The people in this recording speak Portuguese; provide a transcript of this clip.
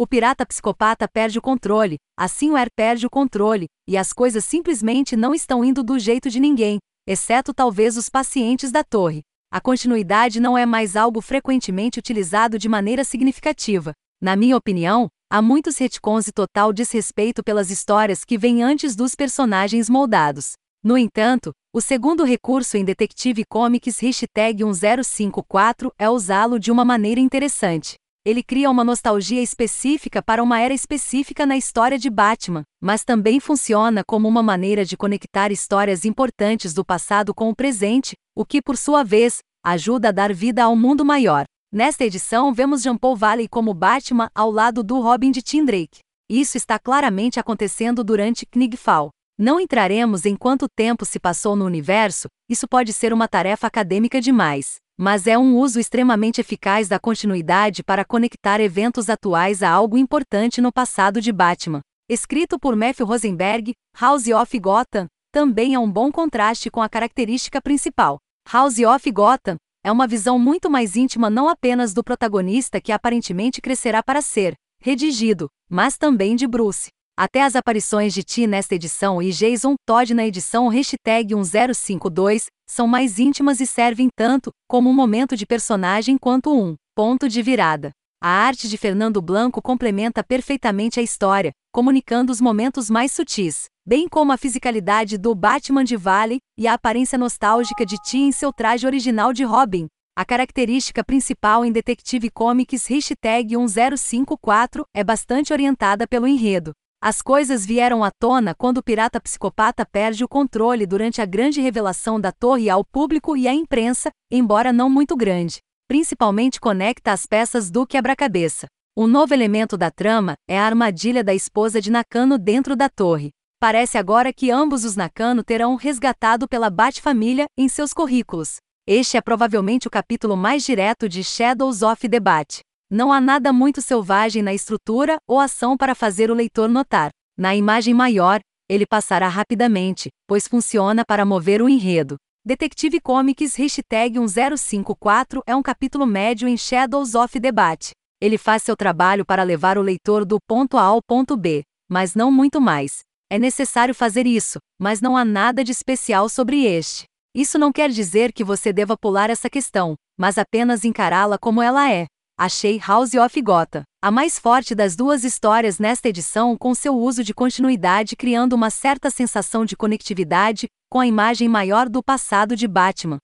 O pirata psicopata perde o controle, assim o Air perde o controle, e as coisas simplesmente não estão indo do jeito de ninguém, exceto talvez os pacientes da torre. A continuidade não é mais algo frequentemente utilizado de maneira significativa. Na minha opinião, há muitos retcons e total desrespeito pelas histórias que vêm antes dos personagens moldados. No entanto, o segundo recurso em Detective Comics hashtag 1054 é usá-lo de uma maneira interessante ele cria uma nostalgia específica para uma era específica na história de Batman, mas também funciona como uma maneira de conectar histórias importantes do passado com o presente, o que, por sua vez, ajuda a dar vida ao mundo maior. Nesta edição, vemos Jean Paul Valley como Batman ao lado do Robin de Tim Drake. Isso está claramente acontecendo durante Knigfall. Não entraremos em quanto tempo se passou no universo, isso pode ser uma tarefa acadêmica demais mas é um uso extremamente eficaz da continuidade para conectar eventos atuais a algo importante no passado de Batman. Escrito por Matthew Rosenberg, House of Gotham também é um bom contraste com a característica principal. House of Gotham é uma visão muito mais íntima não apenas do protagonista que aparentemente crescerá para ser redigido, mas também de Bruce. Até as aparições de T nesta edição e Jason Todd na edição hashtag 1052 são mais íntimas e servem tanto como um momento de personagem quanto um ponto de virada. A arte de Fernando Blanco complementa perfeitamente a história, comunicando os momentos mais sutis, bem como a fisicalidade do Batman de Vale e a aparência nostálgica de T em seu traje original de Robin. A característica principal em Detective Comics hashtag 1054 é bastante orientada pelo enredo. As coisas vieram à tona quando o pirata psicopata perde o controle durante a grande revelação da torre ao público e à imprensa, embora não muito grande. Principalmente conecta as peças do quebra-cabeça. Um novo elemento da trama é a armadilha da esposa de Nakano dentro da torre. Parece agora que ambos os Nakano terão resgatado pela Bat-família em seus currículos. Este é provavelmente o capítulo mais direto de Shadows of the Bat. Não há nada muito selvagem na estrutura ou ação para fazer o leitor notar. Na imagem maior, ele passará rapidamente, pois funciona para mover o enredo. Detetive Comics hashtag 1054 é um capítulo médio em Shadows of Debate. Ele faz seu trabalho para levar o leitor do ponto A ao ponto B, mas não muito mais. É necessário fazer isso, mas não há nada de especial sobre este. Isso não quer dizer que você deva pular essa questão, mas apenas encará-la como ela é achei House of Gotham, a mais forte das duas histórias nesta edição com seu uso de continuidade criando uma certa sensação de conectividade com a imagem maior do passado de Batman.